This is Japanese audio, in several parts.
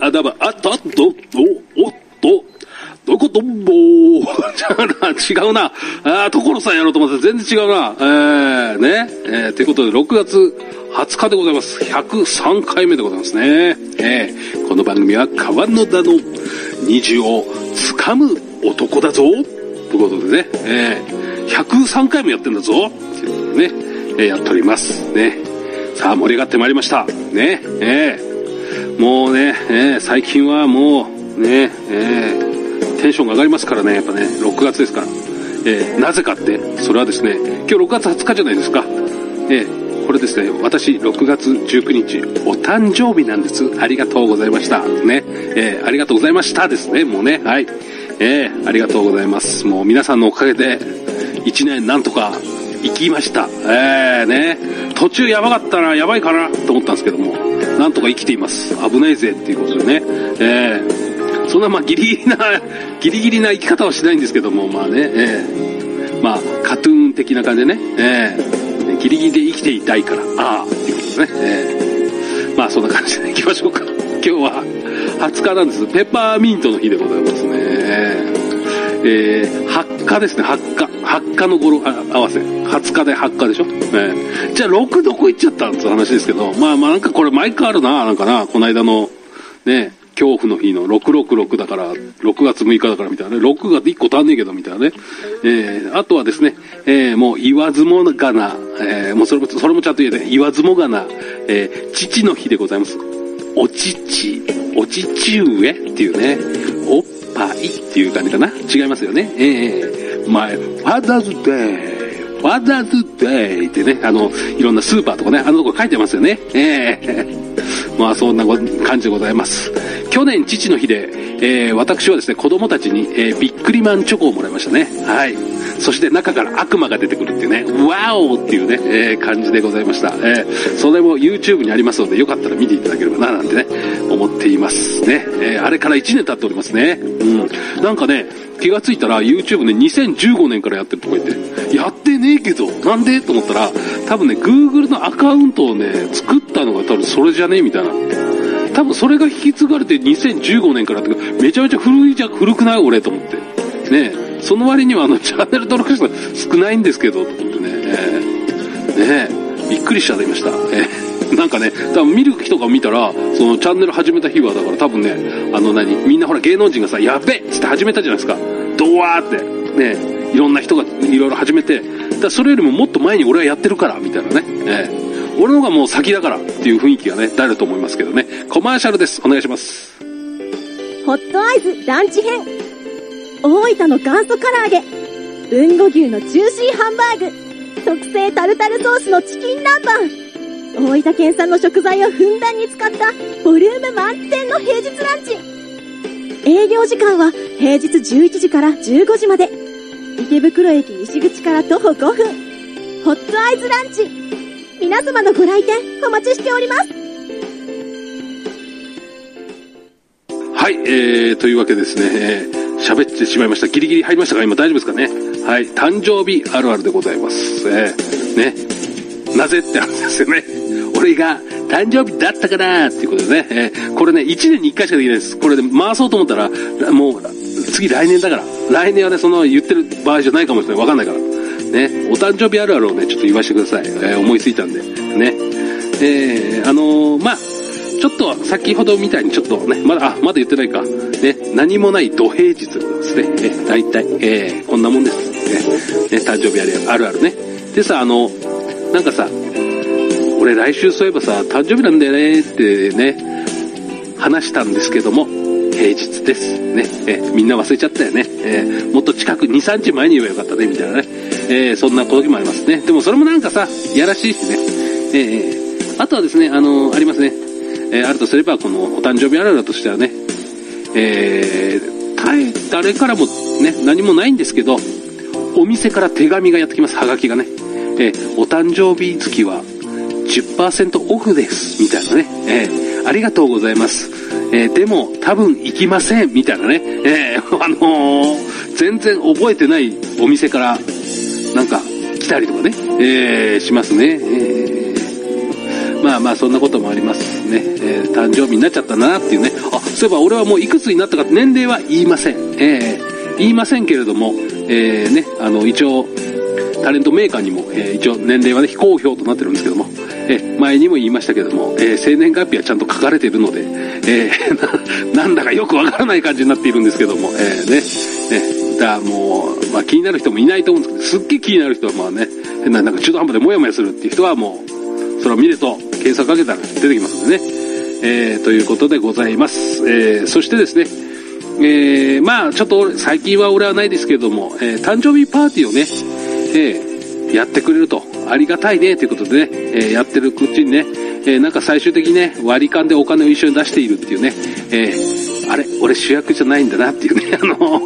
あ、だば、あっと、と、お、おっと、どことぼー。違うな。あー、所さんやろうと思って全然違うな。えー、ね。えー、ということで、6月20日でございます。103回目でございますね。えー、この番組は川野田の虹を掴む男だぞ。ということでね、えー、103回もやってんだぞ。ということでね、えー、やっております。ね。さあ、盛り上がってまいりました。ね。えー、もうね、えー、最近はもう、ね、えー、テンションが上がりますからね、やっぱね、6月ですから。えー、なぜかって、それはですね、今日6月20日じゃないですか。えー、これですね、私6月19日、お誕生日なんです。ありがとうございました。ね、えー、ありがとうございましたですね、もうね、はい。えー、ありがとうございます。もう皆さんのおかげで、1年なんとか行きました。えー、ね、途中やばかったな、やばいかなと思ったんですけども、なんとか生きています。危ないぜっていうことでね、えー、そんなまあギリギリな、ギリギリな生き方はしないんですけども、まあね、えー、まあカトゥーン的な感じでね、えー、ギリギリで生きていたいから、ああ、っていうことですね。えー、まあそんな感じで行きましょうか。今日は20日なんです。ペッパーミントの日でございますね。えー、発火ですね、発火。発火の語呂合わせ。20日で発火でしょ、えー、じゃあ6どこ行っちゃったんって話ですけど、まあまあなんかこれ毎回あるな、なんかな、この間の、ね、恐怖の日の666だから、6月6日だからみたいなね、6が1個足んねえけどみたいなね。えー、あとはですね、えー、もう言わずもがな、えー、もうそれも、それもちゃんと言えて、言わずもがな、えー、父の日でございます。おちち、おちち上っていうね、いっていう感じかな？違いますよね。えー、my father's day。ファザーズデイってね、あの、いろんなスーパーとかね、あのとこ書いてますよね。ええー、まあそんな感じでございます。去年父の日で、えー、私はですね、子供たちに、えー、ビックリマンチョコをもらいましたね。はい。そして中から悪魔が出てくるっていうね、ワオっていうね、えー、感じでございました。えー、それも YouTube にありますので、よかったら見ていただければな、なんてね、思っていますね。えー、あれから1年経っておりますね。うん。なんかね、気がついたら YouTube ね、2015年からやってるとか言って、やってねえけど、なんで？と思ったら、多分ね、Google のアカウントをね、作ったのが多分それじゃねえみたいな。多分それが引き継がれて2015年からってめちゃめちゃ古いじゃ古くない俺と思って。ねその割にはあの、チャンネル登録者少ないんですけど、と思ってね。えー、ねびっくりしちゃいました。えー、なんかね、多分見る人が見たら、そのチャンネル始めた日は、だから多分ね、あの何、みんなほら芸能人がさ、やべっつって始めたじゃないですか。ドワーって。ねいろんな人がいろいろ始めて、だそれよりももっと前に俺はやってるから、みたいなね。えー、俺の方がもう先だからっていう雰囲気がね、出ると思いますけどね。コマーシャルです。お願いします。ホットアイズランチ編。大分の元祖唐揚げ。豊後牛のジューシーハンバーグ。特製タルタルソースのチキン南蛮。大分県産の食材をふんだんに使ったボリューム満点の平日ランチ。営業時間は平日11時から15時まで。池袋駅西口から徒歩5分。ホットアイズランチ。皆様のご来店お待ちしております。はい、えー、というわけですね、喋ってしまいました。ギリギリ入りましたか？今大丈夫ですかね？はい、誕生日あるあるでございます。えー、ね。なぜって話ですよね。俺が誕生日だったかなっていうことでね、えー、これね、1年に1回しかできないです。これで回そうと思ったら、もう、次来年だから。来年はね、その言ってる場合じゃないかもしれない。わかんないから。ね、お誕生日あるあるをね、ちょっと言わせてください。えー、思いついたんで。ね。えー、あのー、まあ、ちょっと先ほどみたいにちょっとね、まだ、あ、まだ言ってないか。ね、何もない土平日ですね。え、大体、えー、こんなもんです。ね、ね誕生日あるあるあるね。でさ、あの、なんかさ、俺来週そういえばさ、誕生日なんだよねってね、話したんですけども、平日です。ね、えみんな忘れちゃったよね。えー、もっと近く、2、3日前に言えばよかったね、みたいなね。えー、そんな時もありますね。でもそれもなんかさ、やらしいしね。えー、あとはですね、あのありますね。えー、あるとすれば、このお誕生日あるあるとしてはね、えー、誰からもね、何もないんですけど、お店から手紙がやってきます、はがきがね。えー、お誕生日月は10%オフです、みたいなね。えー、ありがとうございます。えー、でも、多分行きません、みたいなね。えー、あのー、全然覚えてないお店から、なんか、来たりとかね、えー、しますね。えー、まあまあ、そんなこともありますね。えー、誕生日になっちゃったなっていうね。あ、そういえば俺はもういくつになったか年齢は言いません。えー、言いませんけれども、えー、ね、あの、一応、タレントメーカーにも、えー、一応年齢はね、非公表となってるんですけども、えー、前にも言いましたけども、えー、生年月日はちゃんと書かれているので、えー、な なんだかよくわからない感じになっているんですけども、えー、ね、ね、だもう、まあ気になる人もいないと思うんですけど、すっげえ気になる人はまあね、変な、なんか中途半端でモヤモヤするっていう人はもう、それを見ると、検索かけたら出てきますんでね。えー、ということでございます。えー、そしてですね、えー、まあちょっと最近は俺はないですけれども、えー、誕生日パーティーをね、えー、やってくれると、ありがたいね、ということでね、えー、やってるうちにね、えー、なんか最終的にね、割り勘でお金を一緒に出しているっていうね、えー、あれ、俺主役じゃないんだなっていうね、あの、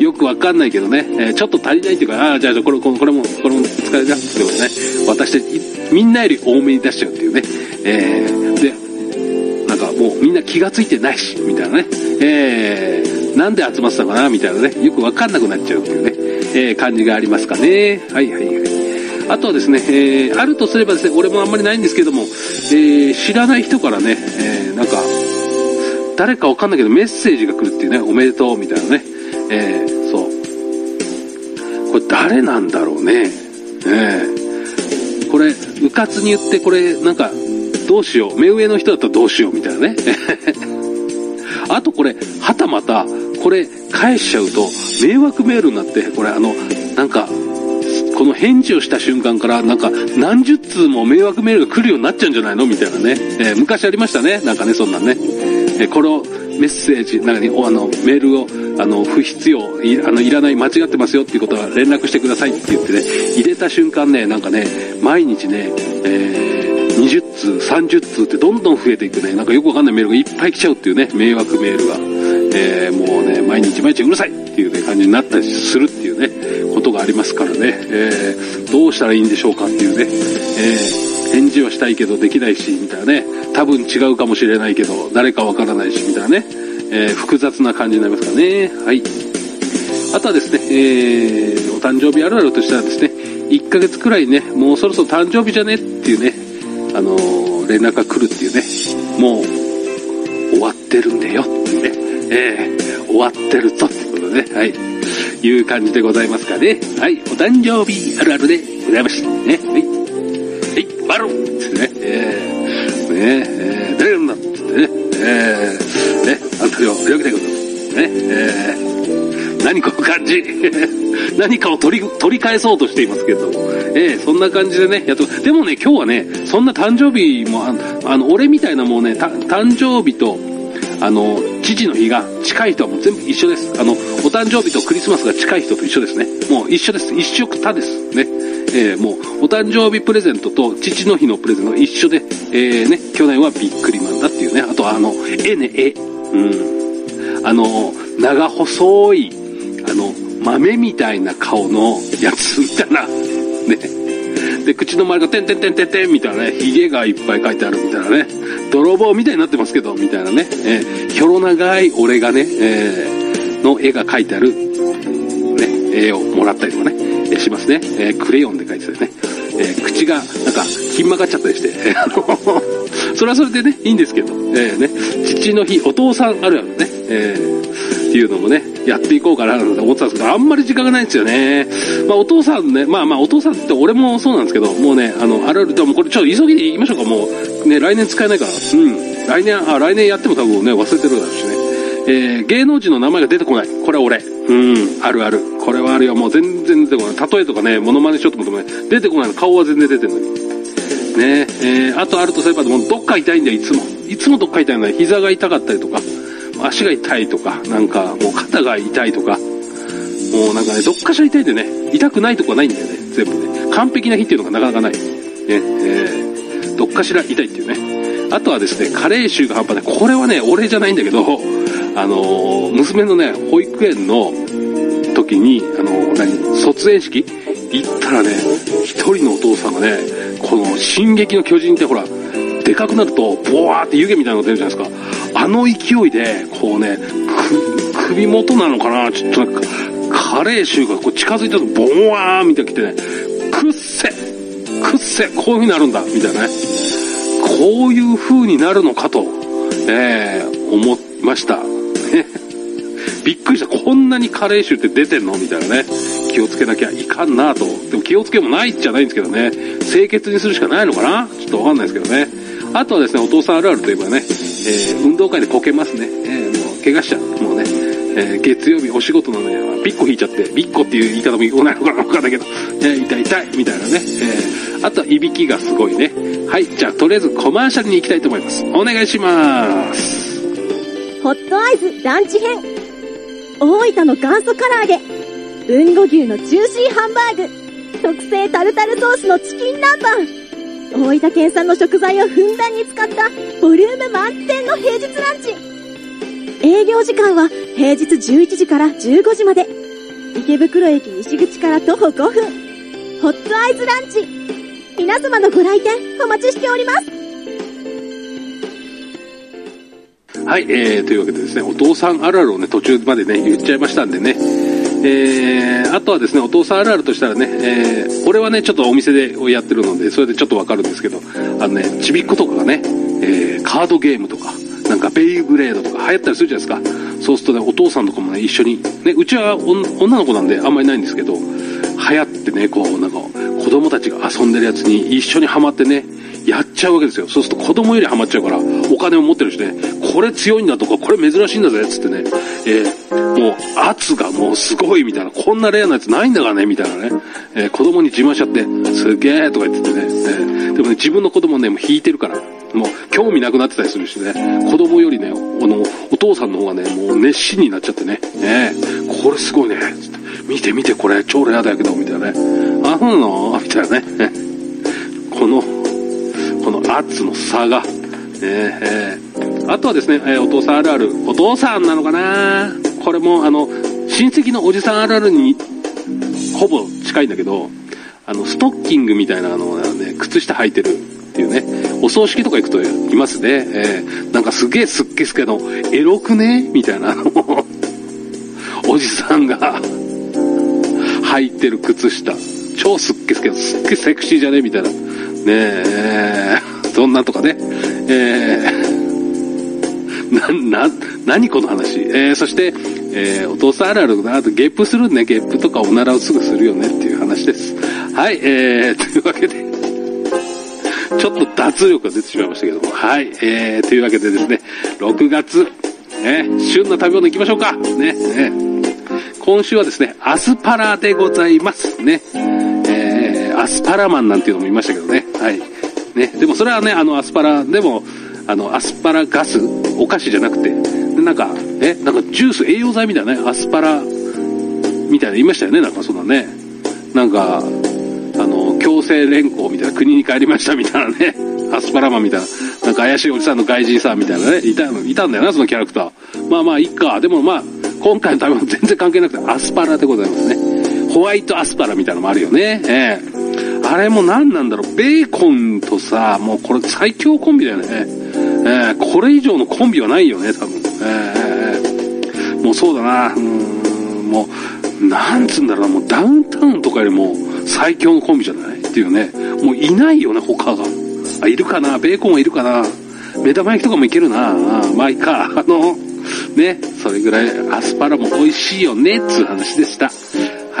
よくわかんないけどね、え、ちょっと足りないっていうか、ああ、じゃあ、これ、これも、これも使えなってことね、私で、みんなより多めに出しちゃうっていうね、えー、で、なんかもうみんな気がついてないし、みたいなね、えー、なんで集まってたかな、みたいなね、よくわかんなくなっちゃうっていうね、えー、感じがありますかね。はいはいはい。あとはですね、えー、あるとすればですね、俺もあんまりないんですけども、えー、知らない人からね、えー、なんか、誰かわかんないけどメッセージが来るっていうね、おめでとうみたいなね、えー、そう。これ誰なんだろうね。えー、これ、うかつに言って、これ、なんか、どうしよう。目上の人だったらどうしようみたいなね。あとこれ、はたまた、これ、返しちゃうと、迷惑メールになって、これあの、なんか、この返事をした瞬間から、なんか、何十通も迷惑メールが来るようになっちゃうんじゃないのみたいなね。えー、昔ありましたね。なんかね、そんなんね。えー、このメッセージ、なんかに、あの、メールを、あの、不必要、いあの、いらない、間違ってますよっていうことは連絡してくださいって言ってね、入れた瞬間ね、なんかね、毎日ね、えー、20通、30通ってどんどん増えていくね、なんかよくわかんないメールがいっぱい来ちゃうっていうね、迷惑メールが。えー、もうね、毎日毎日うるさいっていうね、感じになったりするっていうね、ことがありますからね、えー、どうしたらいいんでしょうかっていうね、えー、返事はしたいけどできないし、みたいなね、多分違うかもしれないけど、誰かわからないし、みたいなね、え、複雑な感じになりますからね。はい。あとはですね、えー、お誕生日あるあるとしたらですね、1ヶ月くらいね、もうそろそろ誕生日じゃねっていうね、連絡が来るっていうね、もう、終わってるんだよ。っていうね、えー、終わってるとってことでね、はい。いう感じでございますかね。はい。お誕生日あるあるでございました。ね。はい。はい、バロンってね、えー、ね。えー、誰なんだってね、えー、ね、あんたよ、やりたいことね、えー、何この感じ。何かを取り、取り返そうとしていますけども、えー、そんな感じでね、やっと、でもね、今日はね、そんな誕生日も、あの、俺みたいなもうね、誕生日と、あの、父の日が近い人はもう全部一緒です。あの、お誕生日とクリスマスが近い人と一緒ですね。もう一緒です。一色多です。ね。えー、もう、お誕生日プレゼントと父の日のプレゼントが一緒で、えー、ね、去年はびっくりマンだっていうね。あとあの、絵ね、絵。うん。あの、長細い、あの、豆みたいな顔のやつみたいな。ね。で、口の周りがてんてんてんてんてんみたいなね、髭がいっぱい書いてあるみたいなね、泥棒みたいになってますけど、みたいなね、えー、ひょろ長い俺がね、えー、の絵が描いてある、ね、絵をもらったりとかね、え、しますね。えー、クレヨンで描いてたりね。えー、口が、なんか、ひん曲がっちゃったりして、えー、それはそれでね、いいんですけど、えー、ね、父の日、お父さんあるあるね、えー、っていうのもね、やっていこうかなと思ってたんですけど、あんまり時間がないんですよね。まあお父さんね、まあまあお父さんって俺もそうなんですけど、もうね、あの、あるある、でもこれちょっと急ぎで言いましょうか、もう。ね、来年使えないから。うん。来年、あ、来年やっても多分ね、忘れてるだろうしね。えー、芸能人の名前が出てこない。これは俺。うん、あるある。これはあるよ。もう全然出てこない。例えとかね、モノマネしようと思ってもね、出てこないの。顔は全然出てるのに。ねえー、あとあるとすれば、もうどっか痛いんだよ、いつも。いつもどっか痛いのよ。膝が痛かったりとか、足が痛いとか、なんか、もう肩が痛いとか、もうなんかね、どっかしら痛いでね、痛くないとこはないんだよね、全部ね。完璧な日っていうのがなかなかない。ね、えー、どっかしら痛いっていうね。あとはですね、加齢臭が半端ない。これはね、俺じゃないんだけど、あのー、娘のね、保育園の時に、あのー、何、卒園式？行ったらね、一人のお父さんがね、この、進撃の巨人ってほら、でかくなると、ボワーって湯気みたいなのが出るじゃないですか。あの勢いで、こうね、首元なのかな？ちょっとなんか、加齢臭がこう近づいたとボワーみたいな来てね、くっせくっせこういう風になるんだみたいなね。こういう風になるのかと、えー、思いました。びっくりした。こんなに加齢臭って出てんのみたいなね。気をつけなきゃいかんなと。でも気をつけもないじゃないんですけどね。清潔にするしかないのかな？ちょっとわかんないですけどね。あとはですね、お父さんあるあるといえばね、えー、運動会でこけますね。えー、もう怪我しちゃう。もうね、えー、月曜日お仕事なのね、ビッコ引いちゃって、ビッコっていう言い方も言わないのかなわかんないけど、えー、痛い痛い、みたいなね。えー、あとはいびきがすごいね。はい、じゃあとりあえずコマーシャルに行きたいと思います。お願いします。ホットアイズランチ編。大分の元祖唐揚げ。豊後牛のジューシーハンバーグ。特製タルタルソースのチキン南蛮。大分県産の食材をふんだんに使ったボリューム満点の平日ランチ。営業時間は平日11時から15時まで。池袋駅西口から徒歩5分。ホットアイズランチ。皆様のご来店お待ちしております。はい、えー、というわけでですね、お父さんあるあるをね、途中までね、言っちゃいましたんでね、えー、あとはですね、お父さんあるあるとしたらね、えー、俺はね、ちょっとお店でやってるので、それでちょっとわかるんですけど、あのね、ちびっ子とかがね、えー、カードゲームとか、なんかベイブレードとか流行ったりするじゃないですか。そうするとね、お父さんとかもね、一緒に、ね、うちは女の子なんであんまりないんですけど、流行ってね、こう、なんか、子供たちが遊んでるやつに一緒にハマってね、やっちゃうわけですよ。そうすると子供よりハマっちゃうから、お金を持ってるしね、これ強いんだとか、これ珍しいんだぜ、つってね、えー、もう圧がもうすごいみたいな、こんなレアなやつないんだからね、みたいなね、えー、子供に自慢しちゃって、すげえとか言っててね、えー、でもね、自分の子供ね、もう引いてるから、もう興味なくなってたりするしね、子供よりね、あの、お父さんの方がね、もう熱心になっちゃってね、ねこれすごいね、つって、見て見てこれ超レアだけど、みたいなね、あ、そうなの？みたいなね、この圧の差が、えー、あとはですね、え、お父さんあるある、お父さんなのかな？これも、あの、親戚のおじさんあるあるに、ほぼ近いんだけど、あの、ストッキングみたいなのをね、靴下履いてるっていうね、お葬式とか行くといますね、えー、なんかすげえすっけすけの、エロくね？みたいな。の、おじさんが履いてる靴下、超すっけすけど、すっげセクシーじゃね？みたいな。ねえ、そんなとかね、えー、な、な、何この話？えー、そして、えー、お父さんあるあるだなと、ゲップするね、ゲップとかおならをすぐするよねっていう話です。はい、えー、というわけで、ちょっと脱力が出てしまいましたけども、はい、えー、というわけでですね、6月、ね、旬な食べ物行きましょうか。ね、ね。今週はですね、アスパラでございます。ね。えー、アスパラマンなんていうのもいましたけどね。はい。ね。でもそれはね、あの、アスパラ、でも、あの、アスパラガス、お菓子じゃなくて、でなんか、え、なんかジュース、栄養剤みたいなね、アスパラ、みたいな言いましたよね、なんかそんなね。なんか、あの、強制連行みたいな、国に帰りましたみたいなね。アスパラマンみたいな、なんか怪しいおじさんの外人さんみたいなね、いたいたんだよな、そのキャラクター。まあまあ、いっか。でもまあ、今回の食べ物全然関係なくて、アスパラでございますね。ホワイトアスパラみたいなのもあるよね。ええあれも何なんだろう、ベーコンとさ、もうこれ最強コンビだよね。えー、これ以上のコンビはないよね、多分。えー、もうそうだな、うん、もう、なんつうんだろうな、もうダウンタウンとかよりも最強のコンビじゃないっていうね。もういないよね、他が。あ、いるかなベーコンはいるかな目玉焼きとかもいけるなあまあいいか。あの、ね、それぐらいアスパラも美味しいよね、っつう話でした。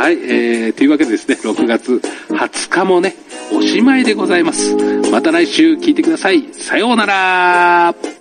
はい、えー、というわけでですね、6月20日もね、おしまいでございます。また来週聞いてください。さようなら